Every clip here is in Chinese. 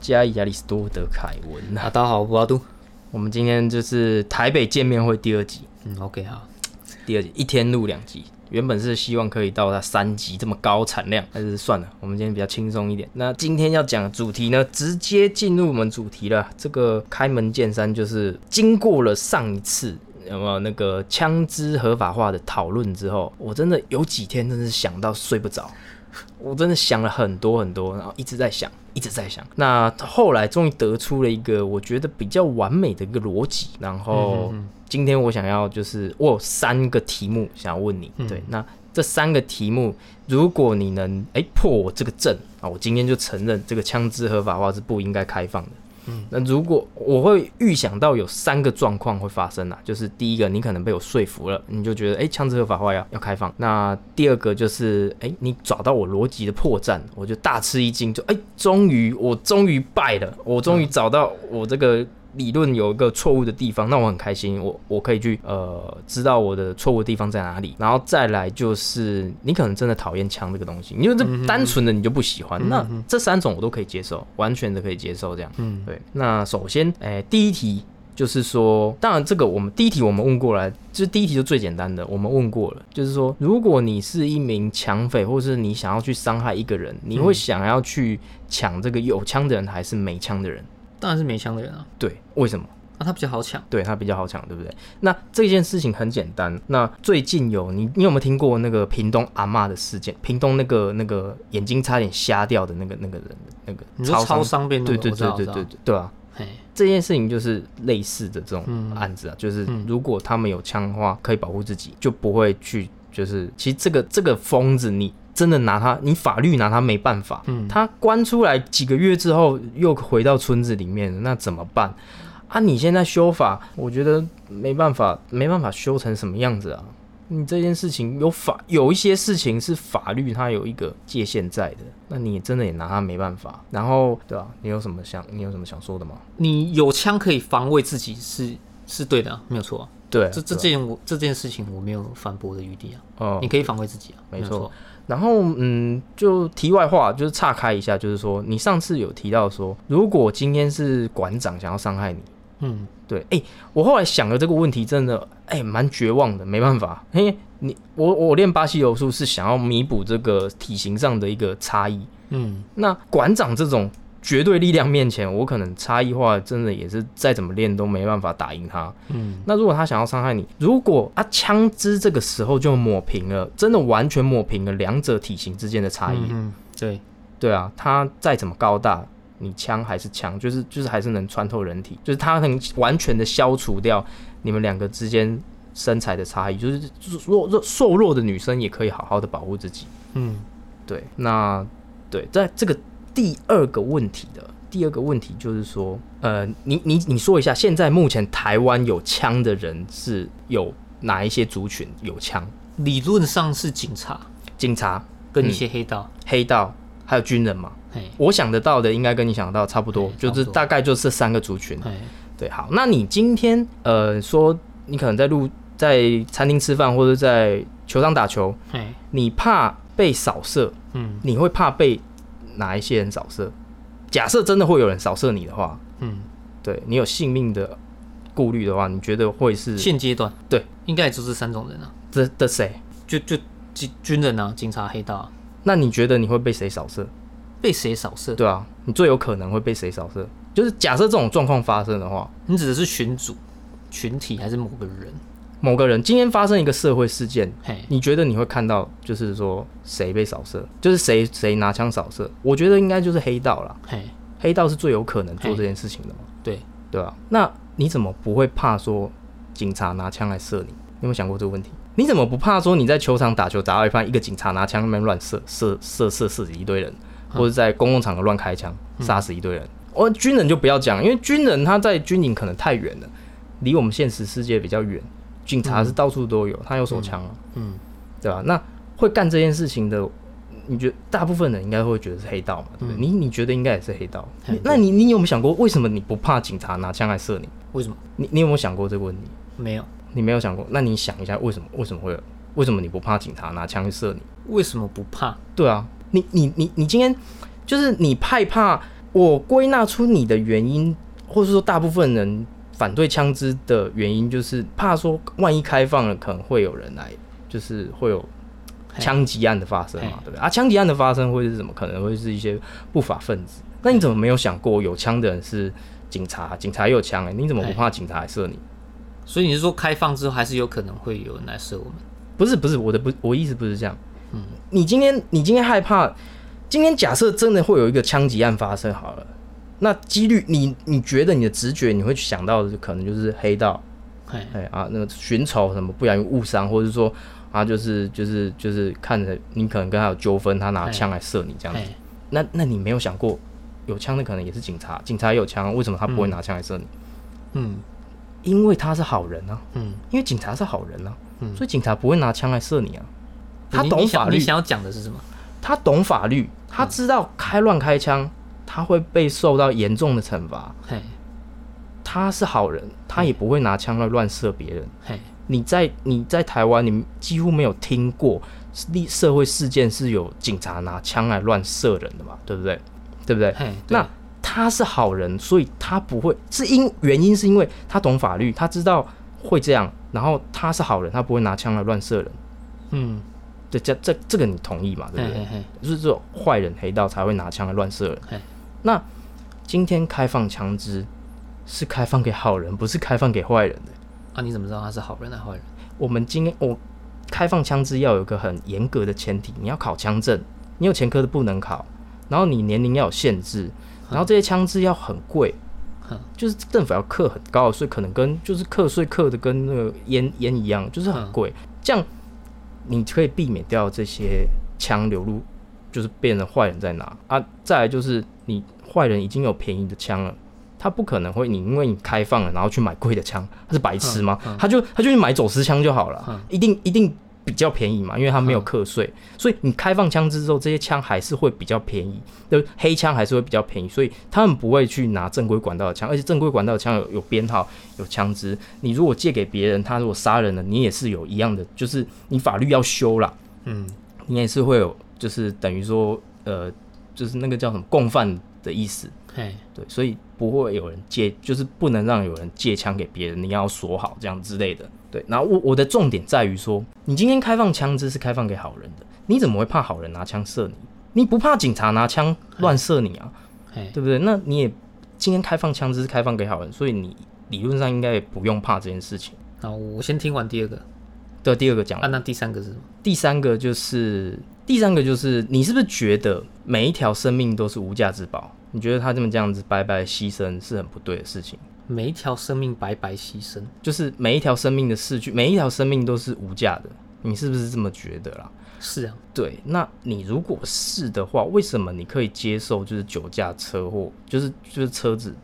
加亚里士多德凯文。啊，大家好，我阿杜。我们今天就是台北见面会第二集，嗯，OK 好，第二集一天录两集，原本是希望可以到它三级这么高产量，但是算了，我们今天比较轻松一点。那今天要讲的主题呢，直接进入我们主题了。这个开门见山，就是经过了上一次有没有那个枪支合法化的讨论之后，我真的有几天真是想到睡不着。我真的想了很多很多，然后一直在想，一直在想。那后来终于得出了一个我觉得比较完美的一个逻辑。然后今天我想要就是我有三个题目想要问你，对，那这三个题目，如果你能哎破我这个阵啊，我今天就承认这个枪支合法化是不应该开放的。那如果我会预想到有三个状况会发生啊，就是第一个，你可能被我说服了，你就觉得哎，枪支合法化要要开放。那第二个就是哎，你找到我逻辑的破绽，我就大吃一惊，就哎，终于我终于败了，我终于找到我这个。理论有一个错误的地方，那我很开心，我我可以去呃知道我的错误地方在哪里，然后再来就是你可能真的讨厌枪这个东西，因为这单纯的你就不喜欢，那这三种我都可以接受，完全的可以接受这样。嗯，对。那首先，哎，第一题就是说，当然这个我们第一题我们问过来，就是第一题就最简单的，我们问过了，就是说，如果你是一名抢匪，或是你想要去伤害一个人，你会想要去抢这个有枪的人还是没枪的人？当然是没枪的人啊。对，为什么？啊，他比较好抢。对他比较好抢，对不对？那这件事情很简单。那最近有你，你有没有听过那个屏东阿妈的事件？屏东那个那个眼睛差点瞎掉的那个那个人，那个你说超商变对对对对对对对啊。这件事情就是类似的这种案子啊，就是如果他们有枪的话，可以保护自己，就不会去就是其实这个这个疯子你。真的拿他，你法律拿他没办法。嗯，他关出来几个月之后又回到村子里面，那怎么办啊？你现在修法，我觉得没办法，没办法修成什么样子啊？你这件事情有法，有一些事情是法律它有一个界限在的，那你真的也拿他没办法。然后，对吧？你有什么想，你有什么想说的吗？你有枪可以防卫自己是是对的，没有错。对，这这件我这件事情我没有反驳的余地啊。哦，你可以防卫自己啊，没错。然后，嗯，就题外话，就是岔开一下，就是说，你上次有提到说，如果今天是馆长想要伤害你，嗯，对，哎，我后来想了这个问题，真的，哎，蛮绝望的，没办法，因为，你，我，我练巴西柔术是想要弥补这个体型上的一个差异，嗯，那馆长这种。绝对力量面前，我可能差异化真的也是再怎么练都没办法打赢他。嗯，那如果他想要伤害你，如果啊枪支这个时候就抹平了，真的完全抹平了两者体型之间的差异。嗯，对，对啊，他再怎么高大，你枪还是枪，就是就是还是能穿透人体，就是他能完全的消除掉你们两个之间身材的差异，就是弱弱瘦弱的女生也可以好好的保护自己。嗯，对，那对在这个。第二个问题的第二个问题就是说，呃，你你你说一下，现在目前台湾有枪的人是有哪一些族群有枪？理论上是警察，警察跟一些黑道，黑道还有军人嘛？我想得到的应该跟你想到差不多，就是大概就这三个族群。对，好，那你今天呃说你可能在路在餐厅吃饭或者在球场打球，你怕被扫射，嗯，你会怕被？哪一些人扫射？假设真的会有人扫射你的话，嗯，对你有性命的顾虑的话，你觉得会是现阶段？对，应该也就是三种人啊。这的谁？就就军军人啊，警察、黑道。那你觉得你会被谁扫射？被谁扫射？对啊，你最有可能会被谁扫射？就是假设这种状况发生的话，你指的是群组、群体还是某个人？某个人今天发生一个社会事件，你觉得你会看到，就是说谁被扫射，就是谁谁拿枪扫射？我觉得应该就是黑道了。黑道是最有可能做这件事情的嘛？对对吧？那你怎么不会怕说警察拿枪来射你？有没有想过这个问题？你怎么不怕说你在球场打球打到一半，一个警察拿枪那边乱射射射射射死一堆人，或者在公共场合乱开枪杀死一堆人？我军人就不要讲，因为军人他在军营可能太远了，离我们现实世界比较远。警察是到处都有，他有手枪啊，嗯，对吧？那会干这件事情的，你觉得大部分人应该会觉得是黑道嘛？对不对？你你觉得应该也是黑道？那你你有没有想过，为什么你不怕警察拿枪来射你？为什么？你你有没有想过这个问题？没有，你没有想过。那你想一下，为什么？为什么会有？为什么你不怕警察拿枪去射你？为什么不怕？对啊，你你你你今天就是你害怕。我归纳出你的原因，或者说大部分人反对枪支的原因，就是怕说万一开放了，可能会有人来，就是会有枪击案的发生嘛，对不对？啊，枪击案的发生会是什么？可能会是一些不法分子。那你怎么没有想过有枪的人是警察？警察也有枪哎，你怎么不怕警察来射你？所以你是说开放之后还是有可能会有人来射我们？不是不是，我的不，我意思不是这样。嗯，你今天你今天害怕。今天假设真的会有一个枪击案发生好了，那几率你你觉得你的直觉你会去想到的可能就是黑道，哎啊那个寻仇什么不小心误伤，或者说啊就是就是就是看着你可能跟他有纠纷，他拿枪来射你这样子，那那你没有想过有枪的可能也是警察，警察也有枪，为什么他不会拿枪来射你？嗯，因为他是好人啊，嗯，因为警察是好人啊，嗯，所以警察不会拿枪来射你啊，他懂法律。你想要讲的是什么？他懂法律。他知道开乱开枪，他会被受到严重的惩罚。嘿，他是好人，他也不会拿枪来乱射别人。嘿，你在你在台湾，你几乎没有听过历社会事件是有警察拿枪来乱射人的嘛？对不对？对不对？那他是好人，所以他不会是因原因是因为他懂法律，他知道会这样，然后他是好人，他不会拿枪来乱射人。嗯。这这这这个你同意嘛？对不对？就是这种坏人黑道才会拿枪来乱射人。那今天开放枪支是开放给好人，不是开放给坏人的。啊？你怎么知道他是好人还是坏人？我们今天我开放枪支要有一个很严格的前提，你要考枪证，你有前科的不能考，然后你年龄要有限制，然后这些枪支要很贵，就是政府要课很高，所以可能跟就是课税课的跟那个烟烟一样，就是很贵，这样。你可以避免掉这些枪流入，就是变成坏人在拿啊。再来就是你坏人已经有便宜的枪了，他不可能会你因为你开放了，然后去买贵的枪，他是白痴吗？他就他就去买走私枪就好了，一定一定。比较便宜嘛，因为他没有课税，所以你开放枪支之后，这些枪还是会比较便宜，就黑枪还是会比较便宜，所以他们不会去拿正规管道的枪，而且正规管道的枪有有编号、有枪支。你如果借给别人，他如果杀人了，你也是有一样的，就是你法律要修了，嗯，你也是会有，就是等于说，呃，就是那个叫什么共犯的意思，对，所以不会有人借，就是不能让有人借枪给别人，你要锁好这样之类的。对，然后我我的重点在于说，你今天开放枪支是开放给好人的，你怎么会怕好人拿枪射你？你不怕警察拿枪乱射你啊？对不对？那你也今天开放枪支是开放给好人，所以你理论上应该也不用怕这件事情。好，我先听完第二个，对，第二个讲。啊，那第三个是什么？第三个就是第三个就是你是不是觉得每一条生命都是无价之宝？你觉得他这么这样子白白牺牲是很不对的事情？每一条生命白白牺牲，就是每一条生命的逝去，每一条生命都是无价的。你是不是这么觉得啦？是啊，对。那你如果是的话，为什么你可以接受就是酒驾车祸，就是就是车子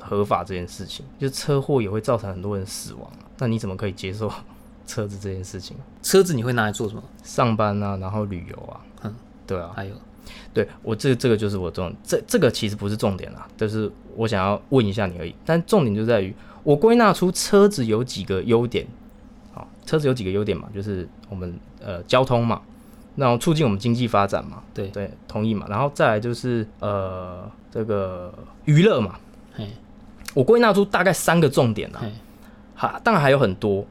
合法这件事情？就是车祸也会造成很多人死亡那你怎么可以接受车子这件事情？车子你会拿来做什么？上班啊，然后旅游啊。嗯，对啊，还有。对我这这个就是我重这这个其实不是重点啦，就是我想要问一下你而已。但重点就在于我归纳出车子有几个优点，好，车子有几个优点嘛，就是我们呃交通嘛，然后促进我们经济发展嘛，对对，同意嘛。然后再来就是呃这个娱乐嘛，嘿，我归纳出大概三个重点啦，好，当然还有很多。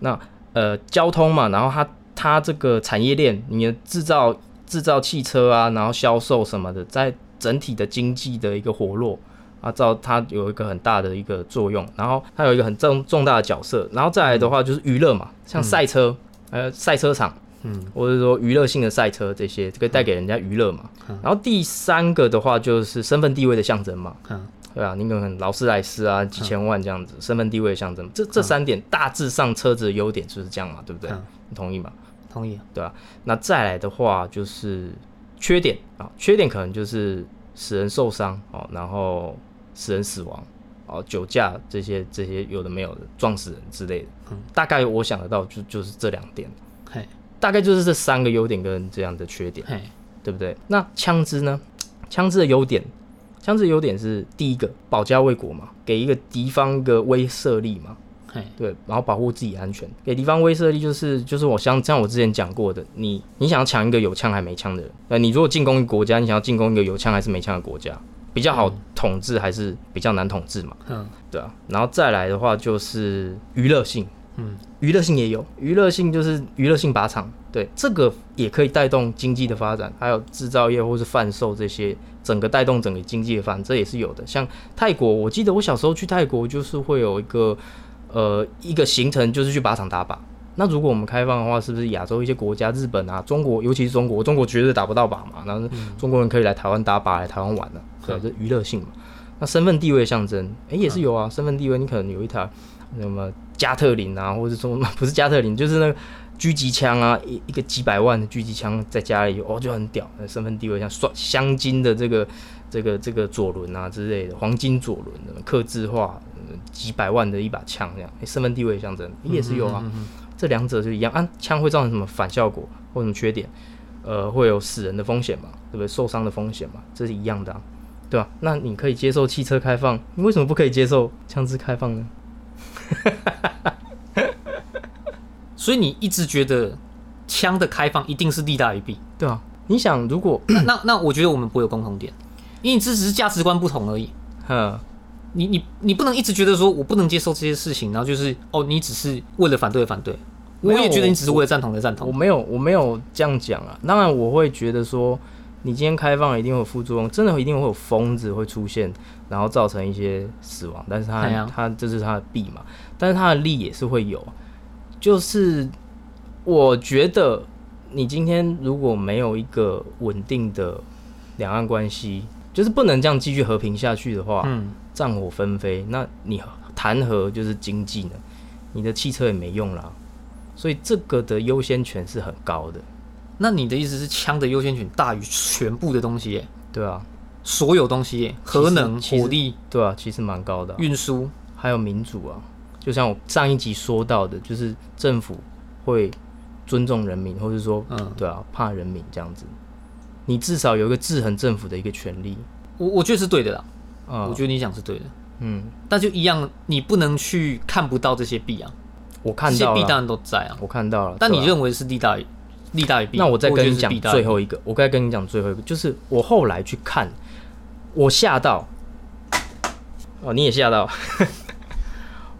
那呃交通嘛，然后它它这个产业链，你的制造。制造汽车啊，然后销售什么的，在整体的经济的一个活络啊，造它有一个很大的一个作用，然后它有一个很重重大的角色，然后再来的话就是娱乐嘛，像赛车，呃，赛车场，嗯，或者说娱乐性的赛车这些，这个带给人家娱乐嘛。然后第三个的话就是身份地位的象征嘛，嗯，对啊，你可能劳斯莱斯啊，几千万这样子，身份地位的象征，这这三点大致上车子的优点就是这样嘛，对不对？你同意吗？同意，对吧？那再来的话就是缺点啊，缺点可能就是使人受伤哦，然后使人死亡哦，酒驾这些这些有的没有的撞死人之类的，嗯，大概我想得到就就是这两点，嘿，大概就是这三个优点跟这样的缺点，嘿，对不对？那枪支呢？枪支的优点，枪支优点是第一个保家卫国嘛，给一个敌方一个威慑力嘛。对，然后保护自己安全，给敌方威慑力就是就是我像像我之前讲过的，你你想要抢一个有枪还没枪的人，呃，你如果进攻一个国家，你想要进攻一个有枪还是没枪的国家，比较好统治还是比较难统治嘛？嗯，对啊，然后再来的话就是娱乐性，嗯，娱乐性也有，娱乐性就是娱乐性靶场，对，这个也可以带动经济的发展，还有制造业或是贩售这些，整个带动整个经济的发展，这也是有的。像泰国，我记得我小时候去泰国就是会有一个。呃，一个行程就是去靶场打靶。那如果我们开放的话，是不是亚洲一些国家，日本啊、中国，尤其是中国，中国绝对打不到靶嘛？然后中国人可以来台湾打靶，来台湾玩的，对，这娱乐性嘛。那身份地位象征，哎，也是有啊。身份地位，你可能有一台什么加特林啊，或者说不是加特林，就是那个狙击枪啊，一一个几百万的狙击枪在家里，哦，就很屌。身份地位像双镶金的这个这个这个左轮啊之类的，黄金左轮的，刻字化。几百万的一把枪，这样，身份地位象征也是有啊。这两者就一样啊。枪会造成什么反效果或什么缺点？呃，会有死人的风险嘛？对不对？受伤的风险嘛？这是一样的，对吧？那你可以接受汽车开放，你为什么不可以接受枪支开放呢？所以你一直觉得枪的开放一定是利大于弊，对啊？你想，如果 那那我觉得我们不会有共同点，因为你这只是价值观不同而已。呵。你你你不能一直觉得说我不能接受这些事情，然后就是哦，你只是为了反对而反对。我也觉得你只是为了赞同而赞同。我没有我没有这样讲啊。当然我会觉得说，你今天开放一定会有副作用，真的一定会有疯子会出现，然后造成一些死亡。但是它它这是它的弊嘛，但是它的利也是会有。就是我觉得你今天如果没有一个稳定的两岸关系，就是不能这样继续和平下去的话，嗯。战火纷飞，那你谈何就是经济呢？你的汽车也没用啦，所以这个的优先权是很高的。那你的意思是枪的优先权大于全部的东西？耶？对啊，所有东西，核能、火力，对啊，其实蛮高的。运输还有民主啊，就像我上一集说到的，就是政府会尊重人民，或者说，嗯，对啊，怕人民这样子。你至少有一个制衡政府的一个权利。我我觉得是对的啦。我觉得你讲是对的，嗯，但就一样，你不能去看不到这些弊啊。我看到弊当然都在啊，我看到了。但你认为是利大于利大于弊？那我再跟你讲最后一个，我该跟你讲最后一个，就是我后来去看，我吓到，哦，你也吓到，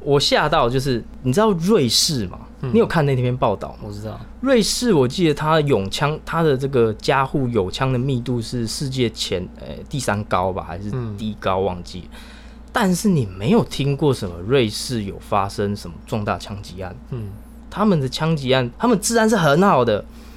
我吓到，就是你知道瑞士吗？你有看那篇报道？我知道，瑞士，我记得它永枪，它的这个加护有枪的密度是世界前呃第三高吧，还是第一高？忘记。但是你没有听过什么瑞士有发生什么重大枪击案？嗯，他们的枪击案，他们治安是很好的，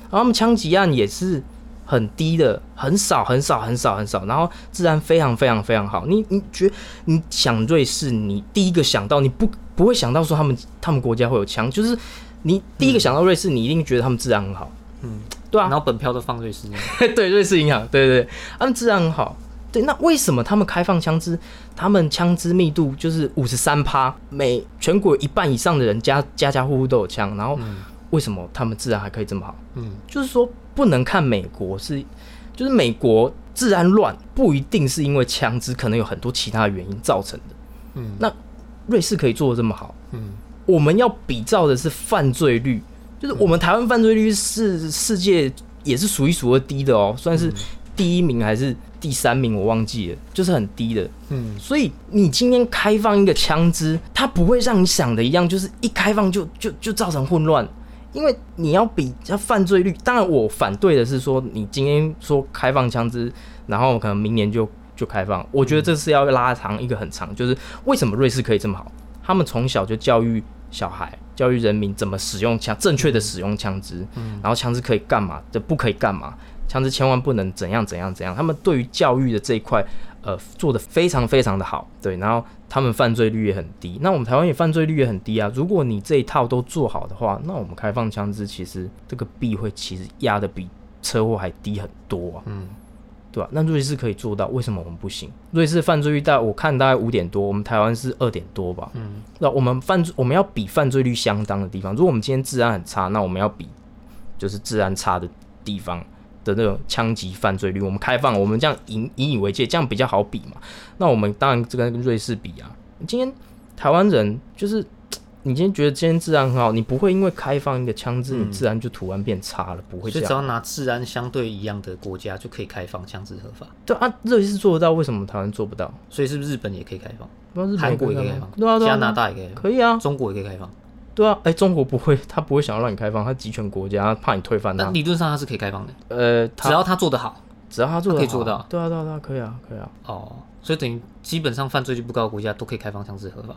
然后他们枪击案也是很低的，很少很少很少很少，然后治安非常非常非常好。你你觉你想瑞士，你第一个想到你不？不会想到说他们他们国家会有枪，就是你第一个想到瑞士，你一定觉得他们治安很好，嗯，对啊，然后本票都放瑞士，对，瑞士银行，对对对，他们治安很好，对，那为什么他们开放枪支，他们枪支密度就是五十三趴，每全国一半以上的人家家家户户都有枪，然后为什么他们治安还可以这么好？嗯，就是说不能看美国是，就是美国治安乱不一定是因为枪支，可能有很多其他原因造成的，嗯，那。瑞士可以做的这么好，嗯，我们要比照的是犯罪率，就是我们台湾犯罪率是世界也是数一数二低的哦，算是第一名还是第三名，我忘记了，就是很低的，嗯，所以你今天开放一个枪支，它不会像你想的一样，就是一开放就就就造成混乱，因为你要比较犯罪率，当然我反对的是说你今天说开放枪支，然后可能明年就。就开放，我觉得这是要拉长一个很长，就是为什么瑞士可以这么好？他们从小就教育小孩，教育人民怎么使用枪，正确的使用枪支，然后枪支可以干嘛，这不可以干嘛，枪支千万不能怎样怎样怎样。他们对于教育的这一块，呃，做的非常非常的好，对，然后他们犯罪率也很低。那我们台湾也犯罪率也很低啊。如果你这一套都做好的话，那我们开放枪支，其实这个币会其实压的比车祸还低很多啊。嗯。对吧？那瑞士可以做到，为什么我们不行？瑞士犯罪率大，我看大概五点多，我们台湾是二点多吧。嗯，那我们犯罪，我们要比犯罪率相当的地方。如果我们今天治安很差，那我们要比就是治安差的地方的那种枪击犯罪率，我们开放，我们这样引引以为戒，这样比较好比嘛。那我们当然这跟瑞士比啊。今天台湾人就是，你今天觉得今天治安很好，你不会因为开放一个枪支，你治安就突然变差了，不会。所以只要拿治安相对一样的国家就可以开放枪支合法。对啊，瑞士做得到，为什么台湾做不到？所以是不是日本也可以开放？韩国也可以开放，对啊，加拿大也可以，可以啊，中国也可以开放。对啊，哎，中国不会，他不会想要让你开放，他集权国家，怕你推翻他。理论上他是可以开放的，呃，只要他做得好，只要他做可以做到。对啊，对啊，对啊，可以啊，可以啊。哦，所以等于基本上犯罪率不高的国家都可以开放枪支合法，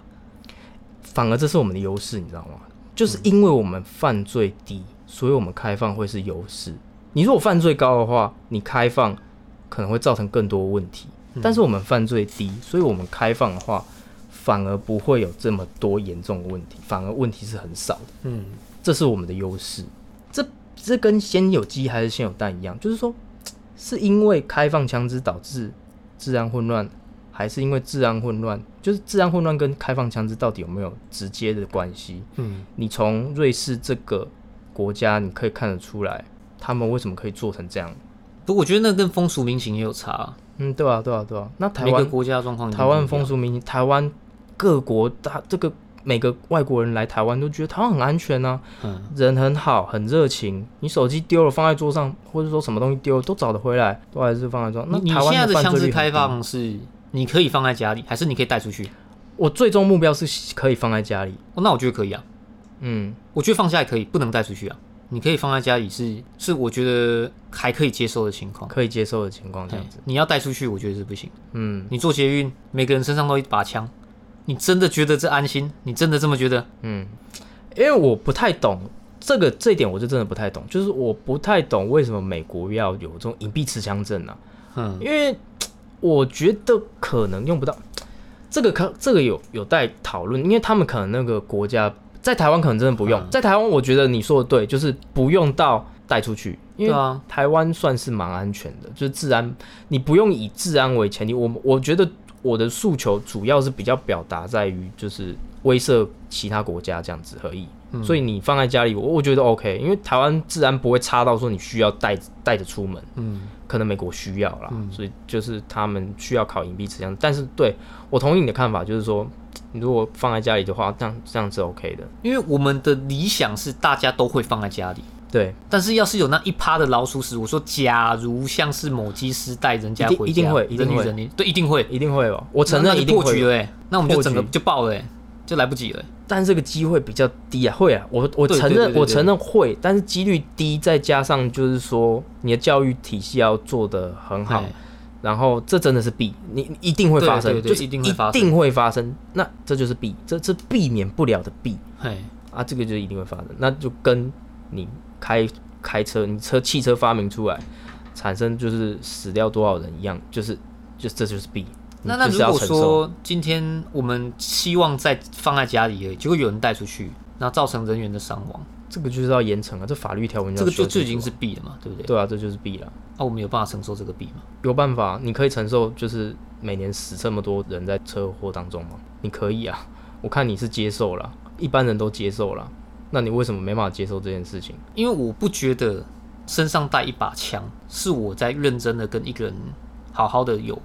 反而这是我们的优势，你知道吗？就是因为我们犯罪低，所以我们开放会是优势。你如果犯罪高的话，你开放可能会造成更多问题。但是我们犯罪低，所以我们开放的话。反而不会有这么多严重的问题，反而问题是很少的。嗯，这是我们的优势。这这跟先有鸡还是先有蛋一样，就是说，是因为开放枪支导致治安混乱，还是因为治安混乱？就是治安混乱跟开放枪支到底有没有直接的关系？嗯，你从瑞士这个国家你可以看得出来，他们为什么可以做成这样？不，我觉得那跟风俗民情也有差。嗯，对啊，对啊，对啊。那台湾国家状况，台湾风俗民情，台湾。各国他这个每个外国人来台湾都觉得台湾很安全呢，人很好，很热情。你手机丢了放在桌上，或者说什么东西丢了都找得回来，都还是放在桌上。那你现在的枪支开放是你可以放在家里，还是你可以带出去？我最终目标是可以放在家里。哦，那我觉得可以啊。嗯，我觉得放下也可以，不能带出去啊。你可以放在家里，是是，我觉得还可以接受的情况，可以接受的情况这样子。你要带出去，我觉得是不行。嗯，你做捷运，每个人身上都一把枪。你真的觉得这安心？你真的这么觉得？嗯，因为我不太懂这个这一点，我就真的不太懂。就是我不太懂为什么美国要有这种隐蔽持枪证呢？嗯，因为我觉得可能用不到。这个可这个有有待讨论，因为他们可能那个国家在台湾可能真的不用。在台湾，我觉得你说的对，就是不用到带出去，因为台湾算是蛮安全的，就是治安，你不用以治安为前提。我我觉得。我的诉求主要是比较表达在于，就是威慑其他国家这样子而已。所以你放在家里，我我觉得 OK，因为台湾治安不会差到说你需要带带着出门。嗯，可能美国需要啦，所以就是他们需要考隐蔽持枪。但是对我同意你的看法，就是说你如果放在家里的话，这样这样是 OK 的。因为我们的理想是大家都会放在家里。对，但是要是有那一趴的老鼠屎，我说假如像是某机师带人家回家，一定会，一定会，对，一定会，一定会哦。我承认一定会。了，那我们就整个就爆了，就来不及了。但这个机会比较低啊，会啊，我我承认，我承认会，但是几率低，再加上就是说你的教育体系要做的很好，然后这真的是弊，你一定会发生，就是一定会发生，那这就是弊，这这避免不了的必，啊，这个就一定会发生，那就跟你。开开车，你车汽车发明出来，产生就是死掉多少人一样，就是就这就是弊。那那如果说今天我们希望在放在家里，结果有人带出去，那造成人员的伤亡，这个就是要严惩啊！这法律条文这个就就已经是弊了嘛，对不对？对啊，这就是弊了。那我们有办法承受这个弊吗？有办法，你可以承受，就是每年死这么多人在车祸当中吗？你可以啊，我看你是接受了，一般人都接受了。那你为什么没办法接受这件事情？因为我不觉得身上带一把枪是我在认真的跟一个人好好的有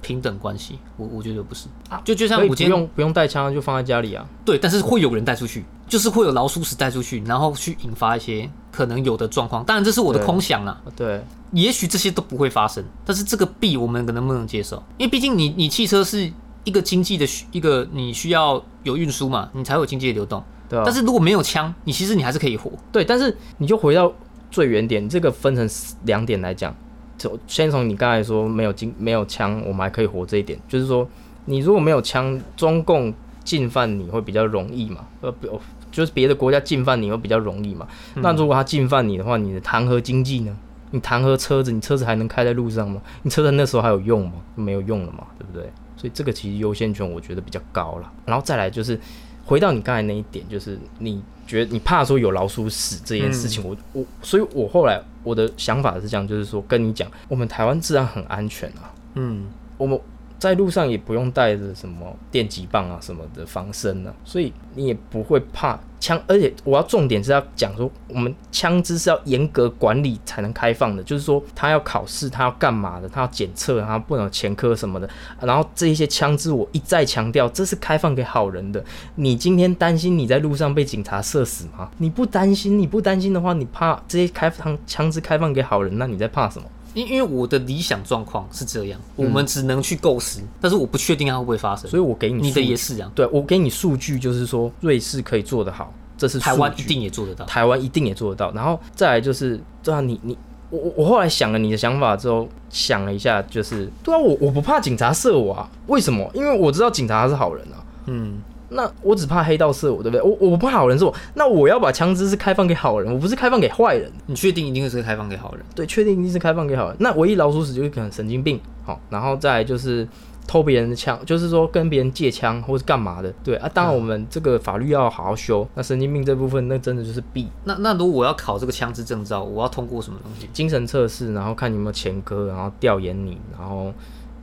平等关系。我我觉得不是啊，就就像我今天不用不用带枪就放在家里啊。对，但是会有人带出去，就是会有老鼠屎带出去，然后去引发一些可能有的状况。当然这是我的空想啊。对，也许这些都不会发生，但是这个币我们能不能接受？因为毕竟你你汽车是一个经济的需一个你需要有运输嘛，你才有经济的流动。对啊，但是如果没有枪，你其实你还是可以活。对，但是你就回到最原点，这个分成两点来讲，就先从你刚才说没有经没有枪，我们还可以活这一点，就是说你如果没有枪，中共进犯你会比较容易嘛？呃，不，就是别的国家进犯你会比较容易嘛？那如果他进犯你的话，你的谈何经济呢？你谈何车子？你车子还能开在路上吗？你车子那时候还有用吗？没有用了嘛，对不对？所以这个其实优先权我觉得比较高了。然后再来就是。回到你刚才那一点，就是你觉得你怕说有老鼠屎这件事情，我我，所以我后来我的想法是这样，就是说跟你讲，我们台湾治安很安全啊，嗯，我们在路上也不用带着什么电击棒啊什么的防身呢，所以你也不会怕枪。而且我要重点是要讲说，我们枪支是要严格管理才能开放的，就是说他要考试，他要干嘛的，他要检测，他不能前科什么的。然后这一些枪支，我一再强调，这是开放给好人的。你今天担心你在路上被警察射死吗？你不担心？你不担心的话，你怕这些开放枪支开放给好人，那你在怕什么？因因为我的理想状况是这样，我们只能去构思，但是我不确定它会不会发生，所以我给你你的也是这样，对我给你数据就是说瑞士可以做得好，这是台湾一定也做得到，台湾一定也做得到，然后再来就是对啊，你你我我后来想了你的想法之后，想了一下，就是对啊，我我不怕警察射我啊，为什么？因为我知道警察他是好人啊，嗯。那我只怕黑道射我，对不对？我我不怕好人射我，那我要把枪支是开放给好人，我不是开放给坏人。你确定一定是开放给好人？对，确定一定是开放给好人。那唯一老鼠屎就是可能神经病，好，然后再就是偷别人的枪，就是说跟别人借枪或是干嘛的。对啊，当然我们这个法律要好好修。那神经病这部分，那真的就是弊。那那如果我要考这个枪支证照，我要通过什么东西？精神测试，然后看你有没有前科，然后调研你，然后。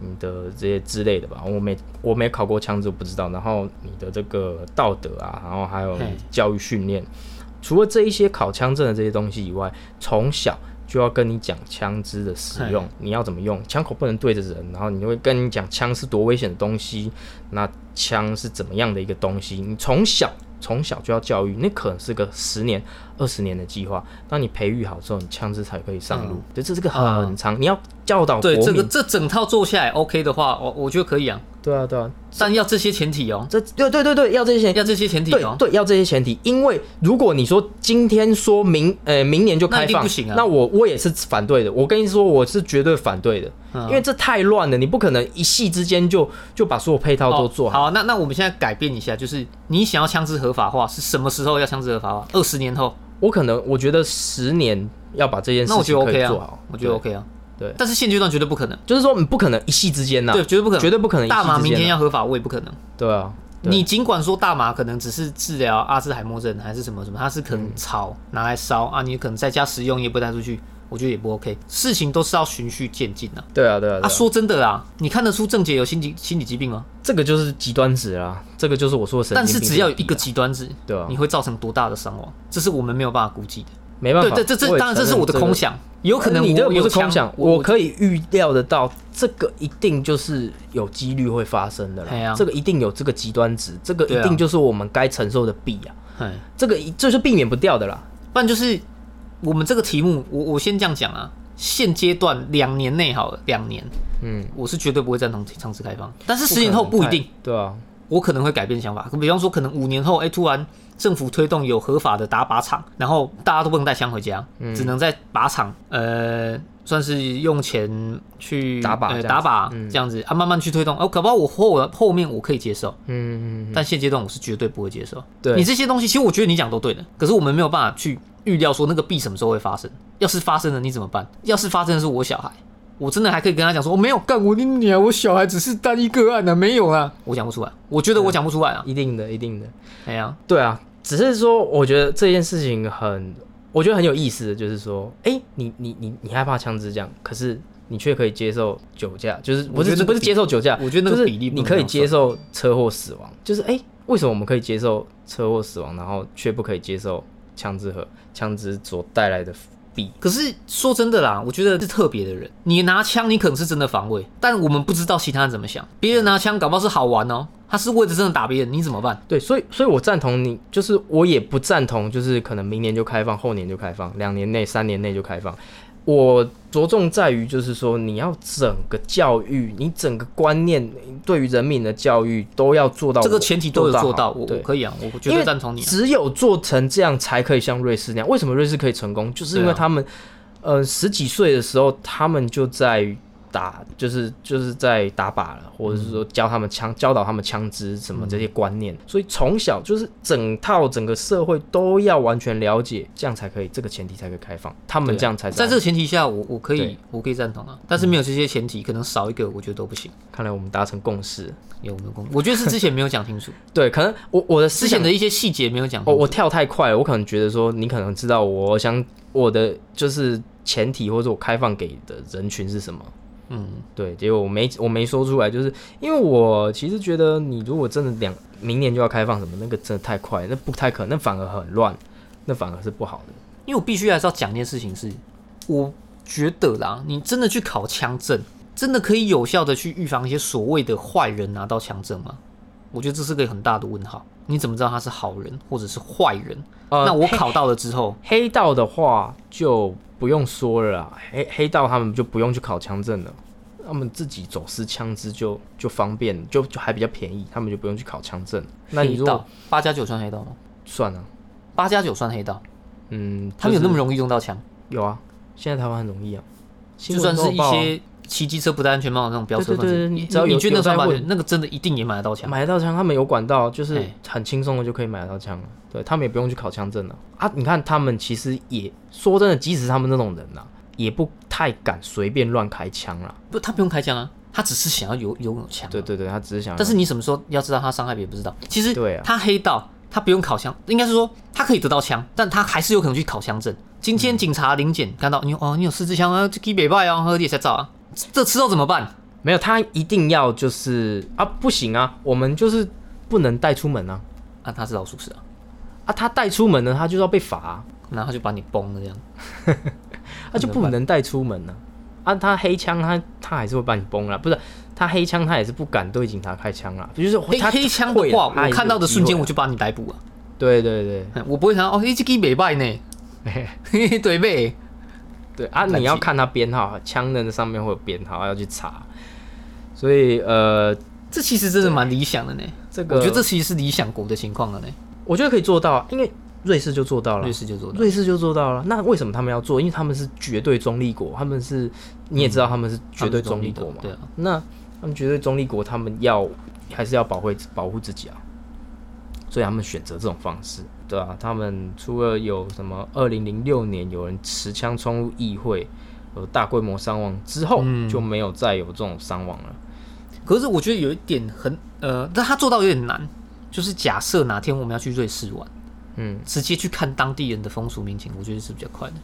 你的这些之类的吧，我没我没考过枪支，不知道。然后你的这个道德啊，然后还有教育训练，除了这一些考枪证的这些东西以外，从小就要跟你讲枪支的使用，你要怎么用，枪口不能对着人，然后你会跟你讲枪是多危险的东西，那枪是怎么样的一个东西，你从小。从小就要教育，那可能是个十年、二十年的计划。当你培育好之后，你枪支才可以上路。对，这是个很长，你要教导。对，这个这整套做下来 OK 的话，我我觉得可以啊。对啊，对啊，但要这些前提哦。这对对对对，要这些要这些前提哦。对，要这些前提，因为如果你说今天说明呃明年就开放，不行啊。那我我也是反对的。我跟你说，我是绝对反对的，因为这太乱了，你不可能一夕之间就就把所有配套都做好。好，那那我们现在改变一下，就是你想要枪支合法化，是什么时候要枪支合法化？二十年后？我可能我觉得十年要把这件事情可以做好，我觉得 OK 啊。对，但是现阶段绝对不可能，就是说你不可能一夕之间呐，对，绝对不可能，绝对不可能。大麻明天要合法，我也不可能。对啊，你尽管说大麻可能只是治疗阿兹海默症还是什么什么，它是可能草拿来烧啊，你可能在家食用也不带出去，我觉得也不 OK。事情都是要循序渐进的。对啊，对啊。啊，说真的啦，你看得出郑杰有心理心理疾病吗？这个就是极端值啊，这个就是我说的神但是只要有一个极端值，对啊，你会造成多大的伤亡？这是我们没有办法估计的。没办法，对，这这当然这是我的空想，有可能你的不是空想，我可以预料得到，这个一定就是有几率会发生的了。这个一定有这个极端值，这个一定就是我们该承受的弊啊。这个这是避免不掉的啦。不然就是我们这个题目，我我先这样讲啊，现阶段两年内好了，两年，嗯，我是绝对不会赞同尝试开放，但是十年后不一定，对啊，我可能会改变想法。比方说，可能五年后，哎，突然。政府推动有合法的打靶场，然后大家都不能带枪回家，只能在靶场，呃，算是用钱去打靶，打靶这样子啊，慢慢去推动。哦，可不，我后后面我可以接受，嗯，但现阶段我是绝对不会接受。对你这些东西，其实我觉得你讲都对的，可是我们没有办法去预料说那个币什么时候会发生。要是发生了，你怎么办？要是发生的是我小孩，我真的还可以跟他讲说，我没有干我你女儿，我小孩只是单一个案的，没有啊，我讲不出来，我觉得我讲不出来啊，一定的，一定的，哎呀，对啊。只是说，我觉得这件事情很，我觉得很有意思的，就是说，哎，你你你你害怕枪支这样，可是你却可以接受酒驾，就是不是不是接受酒驾，我觉得那个比例你可以接受车祸死亡，就是哎，为什么我们可以接受车祸死亡，然后却不可以接受枪支和枪支所带来的？可是说真的啦，我觉得是特别的人。你拿枪，你可能是真的防卫，但我们不知道其他人怎么想。别人拿枪，搞不好是好玩哦，他是为了真的打别人，你怎么办？对，所以，所以我赞同你，就是我也不赞同，就是可能明年就开放，后年就开放，两年内、三年内就开放。我着重在于，就是说，你要整个教育，你整个观念对于人民的教育都要做到，这个前提都有做到。我可以啊，我绝对赞同你。只有做成这样，才可以像瑞士那样。为什么瑞士可以成功？就是因为他们，呃，十几岁的时候，他们就在。打就是就是在打靶了，或者是说教他们枪教导他们枪支什么这些观念，所以从小就是整套整个社会都要完全了解，这样才可以，这个前提才可以开放，他们这样才在这个前提下，我我可以我可以赞同啊，但是没有这些前提，可能少一个，我觉得都不行。看来我们达成共识，有没 有共？我觉得是之前没有讲清楚，对，可能我我的之前的一些细节没有讲，哦我跳太快了，我可能觉得说你可能知道我想我的就是前提或者我开放给的人群是什么。嗯，对，结果我没我没说出来，就是因为我其实觉得你如果真的两明年就要开放什么，那个真的太快，那不太可能，那反而很乱，那反而是不好的。因为我必须还是要讲一件事情，是我觉得啦，你真的去考枪证，真的可以有效的去预防一些所谓的坏人拿到枪证吗？我觉得这是个很大的问号。你怎么知道他是好人或者是坏人？那我考到了之后，黑道的话就不用说了啦，黑黑道他们就不用去考枪证了，他们自己走私枪支就就方便，就就还比较便宜，他们就不用去考枪证。那你说八加九算黑道吗？算啊，八加九算黑道。嗯，他们有那么容易用到枪？有啊，现在台湾很容易啊，就算是一些骑机车不戴安全帽的那种飙车分子，你只要你觉得算吧，那个真的一定也买得到枪，买得到枪，他们有管道，就是很轻松的就可以买得到枪了。对他们也不用去考枪证了啊！你看他们其实也说真的，即使他们那种人呐，也不太敢随便乱开枪了。不，他不用开枪啊，他只是想要有拥有枪。对对对，他只是想。但是你什么时候要知道他伤害别人不知道？其实对啊，他黑道。他不用考枪，应该是说他可以得到枪，但他还是有可能去考枪证。今天警察临检看到你哦，你有四支枪啊，就给北拜啊，喝点才照啊，这吃肉怎么办？没有，他一定要就是啊，不行啊，我们就是不能带出门啊。啊，他是老鼠屎啊，啊，他带出门呢，他就要被罚，然后就把你崩了这样，他就不能带出门了。啊，他黑枪，他他还是会把你崩了，不是？他黑枪，他也是不敢对警察开枪啊。就是黑黑枪的话，我看到的瞬间我就把你逮捕了。对对对，我不会想哦，一只鸡没败呢，对呗。对啊，你要看他编号，枪的上面会有编号，要去查。所以呃，这其实真的蛮理想的呢。这个我觉得这其实是理想国的情况了呢。我觉得可以做到，因为瑞士就做到了，瑞士就做，瑞士就做到了。那为什么他们要做？因为他们是绝对中立国，他们是你也知道他们是绝对中立国嘛。对啊，那。他们绝对中立国，他们要还是要保护保护自己啊，所以他们选择这种方式，对啊，他们除了有什么二零零六年有人持枪冲入议会，有大规模伤亡之后，就没有再有这种伤亡了。可是我觉得有一点很呃，但他做到有点难，就是假设哪天我们要去瑞士玩，嗯，直接去看当地人的风俗民情，我觉得是比较快的。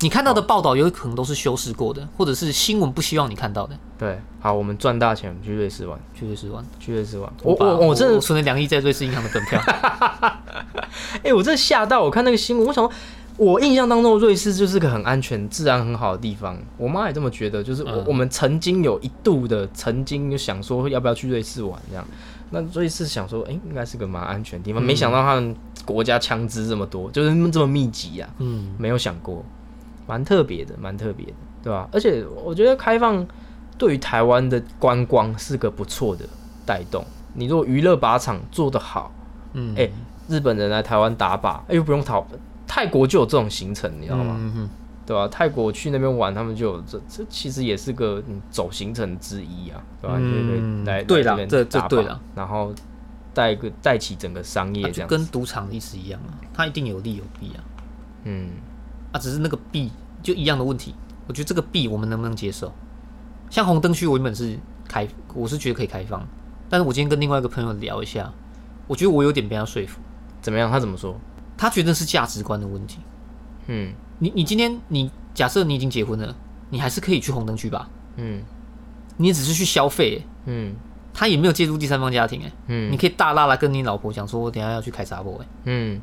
你看到的报道有可能都是修饰过的，或者是新闻不希望你看到的。对，好，我们赚大钱，去瑞士玩，去瑞士玩，去瑞士玩。我我我真的存了两亿在瑞士银行的本票。哎，我真的吓到！我看那个新闻，我想，我印象当中瑞士就是个很安全、治安很好的地方。我妈也这么觉得，就是我我们曾经有一度的曾经就想说要不要去瑞士玩这样。那瑞士想说，哎，应该是个蛮安全的地方，没想到他们国家枪支这么多，就是这么密集啊。嗯，没有想过。蛮特别的，蛮特别的，对吧？而且我觉得开放对于台湾的观光是个不错的带动。你如果娱乐靶场做得好，嗯，哎，日本人来台湾打靶，哎，又不用逃，泰国就有这种行程，你知道吗？嗯对吧？泰国去那边玩，他们就有这这其实也是个走行程之一啊，对吧？嗯，来对的，这这对的，然后带个带起整个商业，这样跟赌场意思一样啊，它一定有利有弊啊，嗯。啊，只是那个弊就一样的问题，我觉得这个弊我们能不能接受？像红灯区，我原本是开，我是觉得可以开放，但是我今天跟另外一个朋友聊一下，我觉得我有点被他说服。怎么样？他怎么说？他觉得是价值观的问题。嗯，你你今天你假设你已经结婚了，你还是可以去红灯区吧？嗯，你也只是去消费。嗯，他也没有介入第三方家庭。哎，嗯，你可以大大的跟你老婆讲说，我等下要去开杂货。哎，嗯，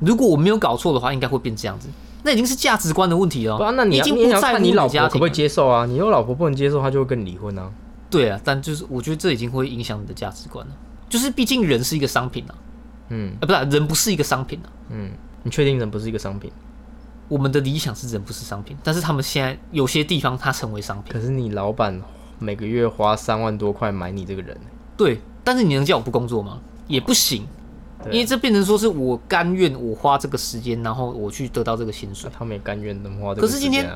如果我没有搞错的话，应该会变这样子。那已经是价值观的问题了。不，那你已经不在你老婆可不可以接受啊？你有老婆不能接受，他就会跟你离婚啊。对啊，但就是我觉得这已经会影响你的价值观了。就是毕竟人是一个商品啊。嗯。啊，不是，人不是一个商品啊。嗯。你确定人不是一个商品？我们的理想是人不是商品，但是他们现在有些地方它成为商品。可是你老板每个月花三万多块买你这个人。对，但是你能叫我不工作吗？也不行。因为这变成说是我甘愿我花这个时间，然后我去得到这个薪水。他们也甘愿那么花。可是今天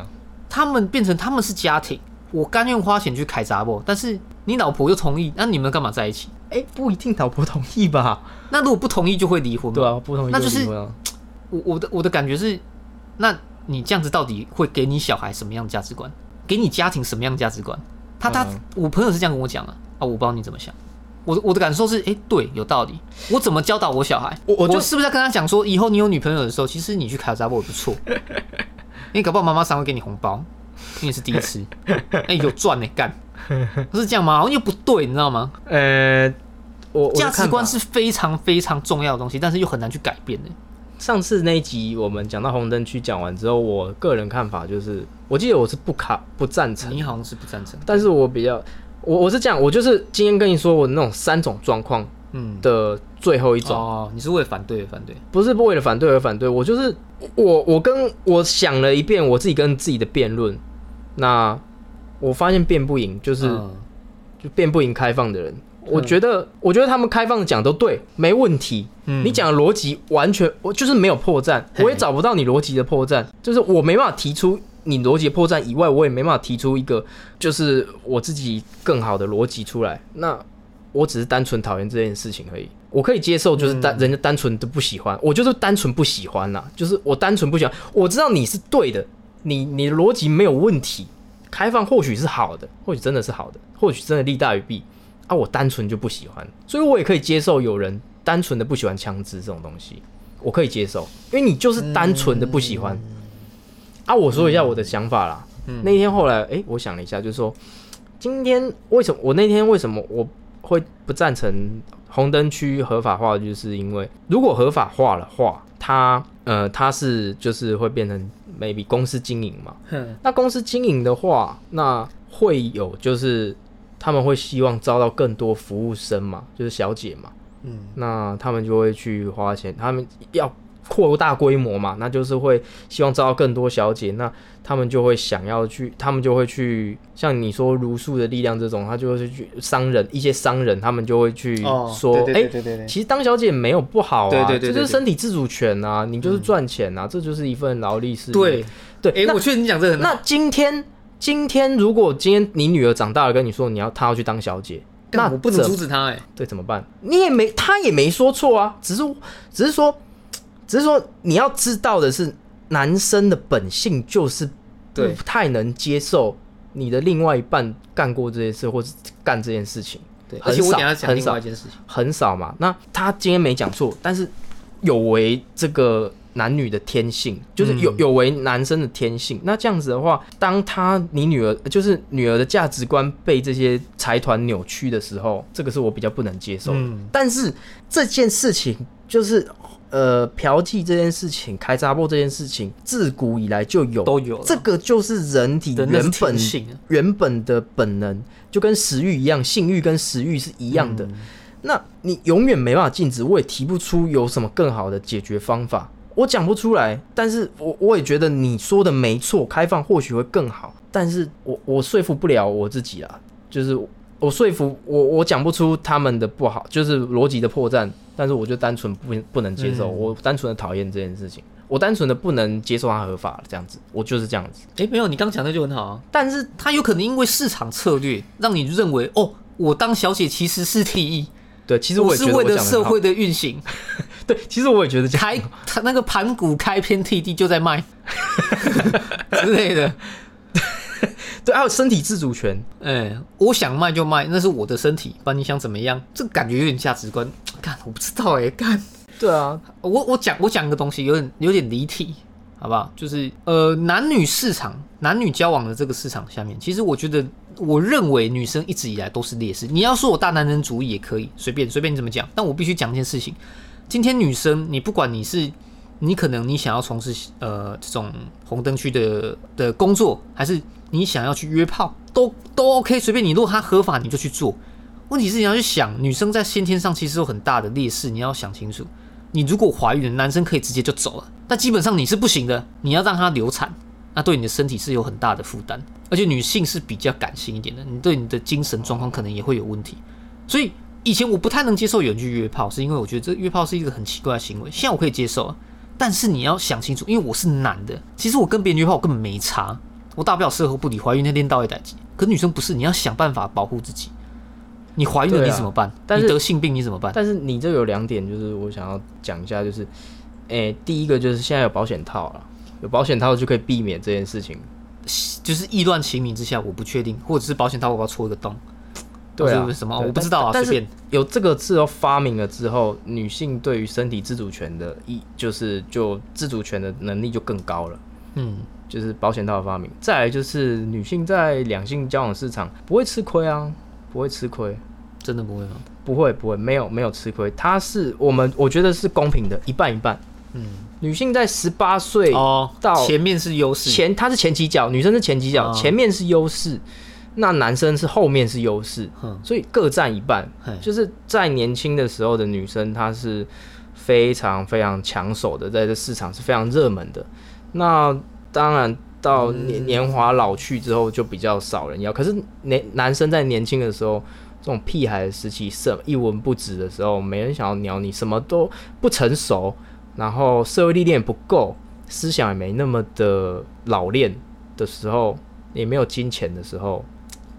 他们变成他们是家庭，我甘愿花钱去开杂货，但是你老婆又同意，那你们干嘛在一起？哎，不一定老婆同意吧？那如果不同意就会离婚。对啊，不同意那就是我我的我的感觉是，那你这样子到底会给你小孩什么样的价值观？给你家庭什么样的价值观？他他我朋友是这样跟我讲的啊，我不知道你怎么想。我我的感受是，哎，对，有道理。我怎么教导我小孩？我我就是不是要跟他讲说，以后你有女朋友的时候，其实你去卡扎波也不错。因为搞不好妈妈常会给你红包，因为是第一次，哎，有赚呢，干，是这样吗？好像又不对，你知道吗？呃，我价值观是非常非常重要的东西，但是又很难去改变的。上次那一集我们讲到红灯区讲完之后，我个人看法就是，我记得我是不卡不赞成，你好像是不赞成，但是我比较，我我是这样，我就是今天跟你说我那种三种状况。嗯。的最后一种。哦，你是为了反对而反对，不是为了反对而反对，我就是我我跟我想了一遍我自己跟自己的辩论，那我发现辩不赢，就是就辩不赢开放的人，我觉得我觉得他们开放讲都对，没问题，嗯。你讲的逻辑完全我就是没有破绽，我也找不到你逻辑的破绽，就是我没办法提出你逻辑破绽以外，我也没办法提出一个就是我自己更好的逻辑出来，那。我只是单纯讨厌这件事情而已，我可以接受，就是单人家单纯的不喜欢，我就是单纯不喜欢啦，就是我单纯不喜欢。我知道你是对的，你你的逻辑没有问题，开放或许是好的，或许真的是好的，或许真的利大于弊啊。我单纯就不喜欢，所以我也可以接受有人单纯的不喜欢枪支这种东西，我可以接受，因为你就是单纯的不喜欢啊。我说一下我的想法啦，那天后来哎，我想了一下，就是说今天为什么我那天为什么我。会不赞成红灯区合法化，就是因为如果合法化的话，它呃它是就是会变成 maybe 公司经营嘛。那公司经营的话，那会有就是他们会希望招到更多服务生嘛，就是小姐嘛。嗯，那他们就会去花钱，他们要。扩大规模嘛，那就是会希望招到更多小姐，那他们就会想要去，他们就会去，像你说如素的力量这种，他就会去商人，一些商人他们就会去说，哎，其实当小姐没有不好啊，这就是身体自主权啊，你就是赚钱啊，这就是一份劳力事业。对对，哎，我确实你讲这个。那今天今天如果今天你女儿长大了跟你说你要她要去当小姐，那我不能阻止她哎，对，怎么办？你也没，她也没说错啊，只是只是说。只是说，你要知道的是，男生的本性就是不太能接受你的另外一半干过这件事，或是干这件事情。对，而且我讲很少一件事情，很少嘛。那他今天没讲错，但是有违这个男女的天性，就是有有违男生的天性。那这样子的话，当他你女儿就是女儿的价值观被这些财团扭曲的时候，这个是我比较不能接受的。但是这件事情就是。呃，嫖妓这件事情，开闸波这件事情，自古以来就有，都有。这个就是人体原本原本的本能，就跟食欲一样，性欲跟食欲是一样的。那你永远没办法禁止，我也提不出有什么更好的解决方法，我讲不出来。但是我我也觉得你说的没错，开放或许会更好，但是我我说服不了我自己啦，就是。我说服我，我讲不出他们的不好，就是逻辑的破绽。但是我就单纯不不能接受，我单纯的讨厌这件事情，我单纯的不能接受它合法这样子，我就是这样子。哎，没有，你刚讲的就很好啊。但是他有可能因为市场策略，让你认为哦，我当小姐其实是 T E。对，其实我是为了社会的运行。对，其实我也觉得开 他那个盘古开篇辟地就在卖 之类的。对，还有身体自主权。哎，我想卖就卖，那是我的身体，把你想怎么样？这感觉有点价值观。干，我不知道哎，干。对啊，我我讲我讲个东西，有点有点离题，好不好？就是呃，男女市场，男女交往的这个市场下面，其实我觉得，我认为女生一直以来都是劣势。你要说我大男人主义也可以，随便随便你怎么讲，但我必须讲一件事情。今天女生，你不管你是。你可能你想要从事呃这种红灯区的的工作，还是你想要去约炮，都都 OK，随便你。如果它合法，你就去做。问题是你要去想，女生在先天上其实有很大的劣势，你要想清楚。你如果怀孕，男生可以直接就走了，但基本上你是不行的。你要让她流产，那对你的身体是有很大的负担。而且女性是比较感性一点的，你对你的精神状况可能也会有问题。所以以前我不太能接受有人去约炮，是因为我觉得这约炮是一个很奇怪的行为。现在我可以接受。但是你要想清楚，因为我是男的，其实我跟别人约炮我根本没差，我大不了事后不理，怀孕那天到一代机。可女生不是，你要想办法保护自己。你怀孕了你怎么办？但你得性病你怎么办？但是你这有两点，就是我想要讲一下，就是，诶，第一个就是现在有保险套了，有保险套就可以避免这件事情。就是意乱情迷之下，我不确定，或者是保险套我要戳一个洞。对啊，什么我不知道啊。但是有这个字发明了之后，女性对于身体自主权的意，就是就自主权的能力就更高了。嗯，就是保险套的发明。再来就是女性在两性交往市场不会吃亏啊，不会吃亏，真的不会吗？不会不会，没有没有吃亏，它是我们我觉得是公平的，一半一半。嗯，女性在十八岁哦到前面是优势，前她是前几脚，女生是前几脚，前面是优势，那男生是后面是优势，所以各占一半。就是在年轻的时候的女生，她是非常非常抢手的，在这市场是非常热门的。那当然到年年华老去之后，就比较少人要。可是年男生在年轻的时候。这种屁孩的时期，什一文不值的时候，没人想要鸟你，什么都不成熟，然后社会历练不够，思想也没那么的老练的时候，也没有金钱的时候，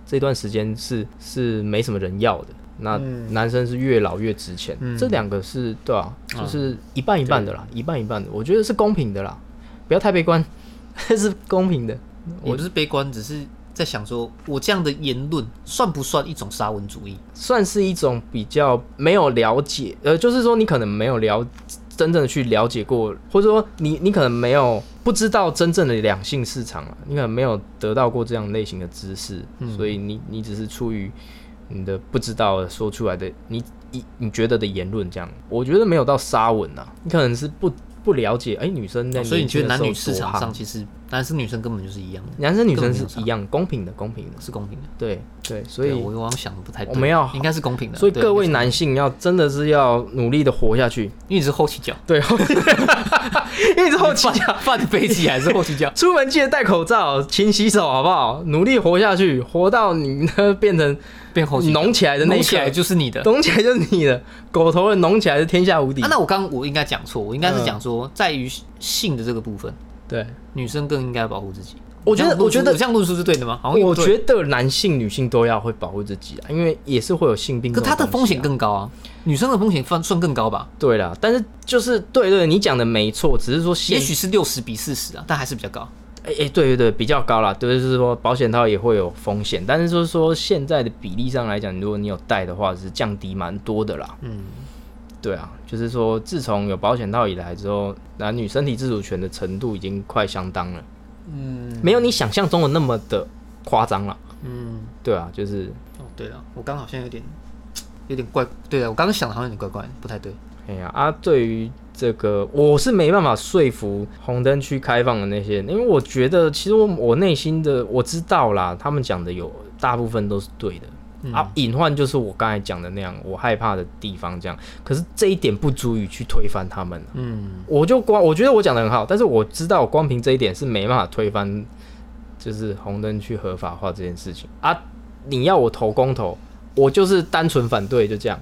这段时间是是没什么人要的。那男生是越老越值钱，这两个是对啊，就是一半一半的啦，一半一半的，我觉得是公平的啦，不要太悲观，是公平的。我不是悲观，只是。在想说，我这样的言论算不算一种沙文主义？算是一种比较没有了解，呃，就是说你可能没有了真正的去了解过，或者说你你可能没有不知道真正的两性市场啊，你可能没有得到过这样类型的知识，所以你你只是出于你的不知道说出来的你你你觉得的言论这样，我觉得没有到沙文啊，你可能是不。不了解哎，女生那所以你觉得男女市场上其实男生女生根本就是一样的，男生女生是一样公平的，公平的。是公平的，对对，所以我往往想的不太，我们要应该是公平的，所以各位男性要真的是要努力的活下去，因为你是后期脚，对，因为你是后期脚，放飞机还是后期脚，出门记得戴口罩，勤洗手，好不好？努力活下去，活到你呢变成。变后浓起来的那起来就是你的，浓起来就是你的，狗头的浓起来是天下无敌。那我刚我应该讲错，我应该是讲说，在于性的这个部分，对女生更应该保护自己。我觉得，我觉得这样论述是对的吗？好我觉得男性、女性都要会保护自己啊，因为也是会有性病。可它的风险更高啊，女生的风险算算更高吧？对啦，但是就是对对，你讲的没错，只是说也许是六十比四十啊，但还是比较高。哎哎，对对对，比较高啦，对，就是说保险套也会有风险，但是就是说现在的比例上来讲，如果你有戴的话，是降低蛮多的啦。嗯，对啊，就是说自从有保险套以来之后，男女身体自主权的程度已经快相当了。嗯，没有你想象中的那么的夸张了。嗯，对啊，就是。哦，对了，我刚好像有点有点怪，对啊，我刚刚想的好像有点怪怪，不太对。哎呀啊，对于。这个我是没办法说服红灯区开放的那些，因为我觉得其实我我内心的我知道啦，他们讲的有大部分都是对的啊，隐患就是我刚才讲的那样，我害怕的地方这样，可是这一点不足以去推翻他们。嗯，我就光我觉得我讲的很好，但是我知道光凭这一点是没办法推翻，就是红灯区合法化这件事情啊，你要我投公投。我就是单纯反对，就这样。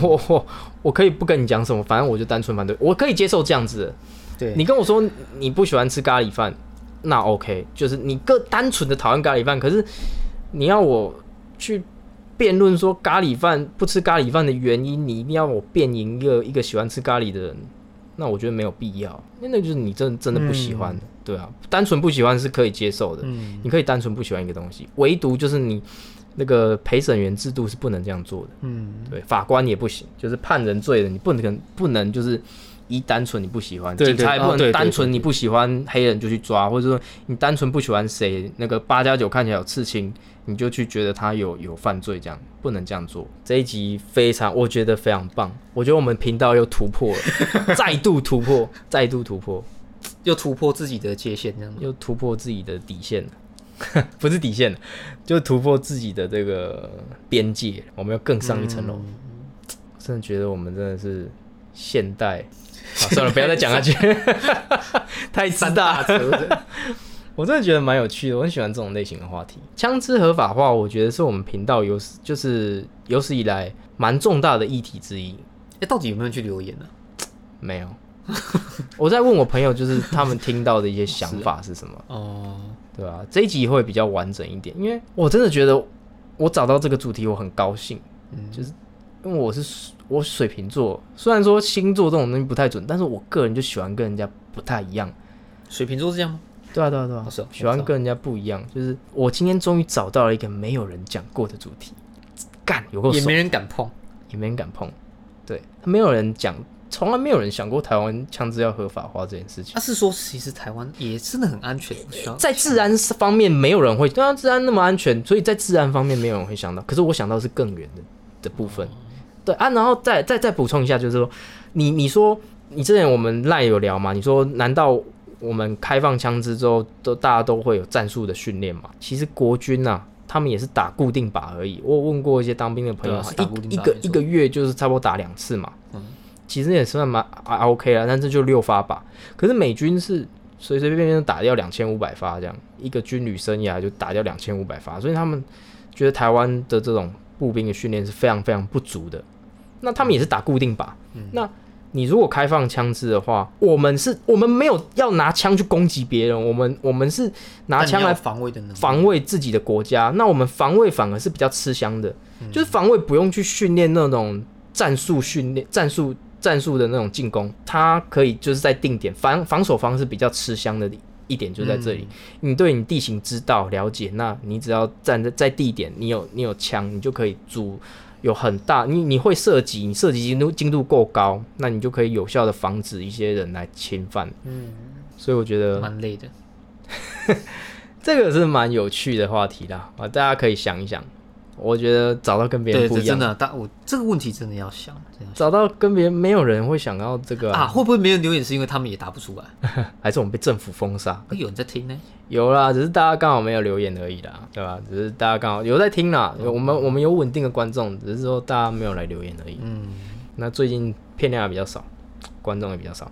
我我我可以不跟你讲什么，反正我就单纯反对。我可以接受这样子。对你跟我说你不喜欢吃咖喱饭，那 OK，就是你个单纯的讨厌咖喱饭。可是你要我去辩论说咖喱饭不吃咖喱饭的原因，你一定要我辩赢一个一个喜欢吃咖喱的人，那我觉得没有必要。因为那就是你真真的不喜欢，对啊，单纯不喜欢是可以接受的。你可以单纯不喜欢一个东西，唯独就是你。那个陪审员制度是不能这样做的，嗯，对，法官也不行，就是判人罪的，你不能不能就是一单纯你不喜欢，警察也不能单纯你不喜欢黑人就去抓，或者说你单纯不喜欢谁，那个八加九看起来有刺青，你就去觉得他有有犯罪，这样不能这样做。这一集非常，我觉得非常棒，我觉得我们频道又突破了，再度突破，再度突破，又突破自己的界限，这样。又突破自己的底线了。不是底线，就突破自己的这个边界，我们要更上一层楼。真的觉得我们真的是现代，算了，不要再讲下去，太三大我真的觉得蛮有趣的，我很喜欢这种类型的话题。枪支合法化，我觉得是我们频道有史就是有史以来蛮重大的议题之一。哎，到底有没有人去留言呢？没有。我在问我朋友，就是他们听到的一些想法是什么？哦。对啊？这一集会比较完整一点，因为我真的觉得我找到这个主题我很高兴，嗯，就是因为我是我水瓶座，虽然说星座这种东西不太准，但是我个人就喜欢跟人家不太一样。水瓶座是这样吗？对啊，对啊，对啊，喜欢跟人家不一样。就是我今天终于找到了一个没有人讲过的主题，干有够也没人敢碰，也没人敢碰。对，没有人讲，从来没有人想过台湾枪支要合法化这件事情。他是说，其实台湾也真的很安全，在治安方面没有人会，对啊，治安那么安全，所以在治安方面没有人会想到。可是我想到是更远的的部分，对啊，然后再再再补充一下，就是说，你你说你之前我们赖有聊嘛？你说难道我们开放枪支之后，都大家都会有战术的训练嘛？其实国军呐。他们也是打固定靶而已。我问过一些当兵的朋友，一一个一个月就是差不多打两次嘛。嗯，其实也算蛮 OK 了，但是就六发吧。可是美军是随随便便打掉两千五百发，这样一个军旅生涯就打掉两千五百发，所以他们觉得台湾的这种步兵的训练是非常非常不足的。那他们也是打固定靶，那。你如果开放枪支的话，我们是，我们没有要拿枪去攻击别人，我们我们是拿枪来防卫的，防卫自己的国家。那我们防卫反而是比较吃香的，就是防卫不用去训练那种战术训练、战术战术的那种进攻，它可以就是在定点防防守方是比较吃香的一点就在这里。你对你地形知道了解，那你只要站在在地点，你有你有枪，你就可以阻。有很大，你你会射击，你射击精度精度够高，那你就可以有效的防止一些人来侵犯。嗯，所以我觉得蛮累的，这个是蛮有趣的话题啦，啊，大家可以想一想。我觉得找到跟别人不一样，真的，但我这个问题真的要想，找到跟别人没有人会想到这个啊？会不会没人留言是因为他们也答不出来，还是我们被政府封杀？有人在听呢？有啦，只是大家刚好没有留言而已啦，对吧？只是大家刚好有在听啦，我们我们有稳定的观众，只是说大家没有来留言而已。嗯，那最近片量也比较少，观众也比较少。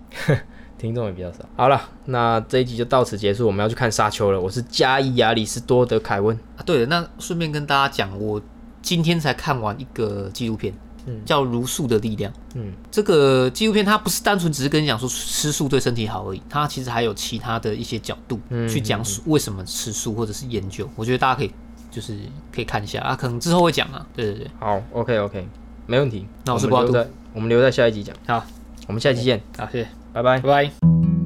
听众也比较少。好了，那这一集就到此结束。我们要去看沙丘了。我是加伊亚里斯多德凯文啊。对了，那顺便跟大家讲，我今天才看完一个纪录片，嗯，叫《如素的力量》。嗯，这个纪录片它不是单纯只是跟你讲说吃素对身体好而已，它其实还有其他的一些角度去讲述为什么吃素，或者是研究。我觉得大家可以就是可以看一下啊，可能之后会讲啊。对对对，好，OK OK，没问题。那我是瓜度我们留在下一集讲。好，我们下期见。好，谢谢。拜拜。拜拜。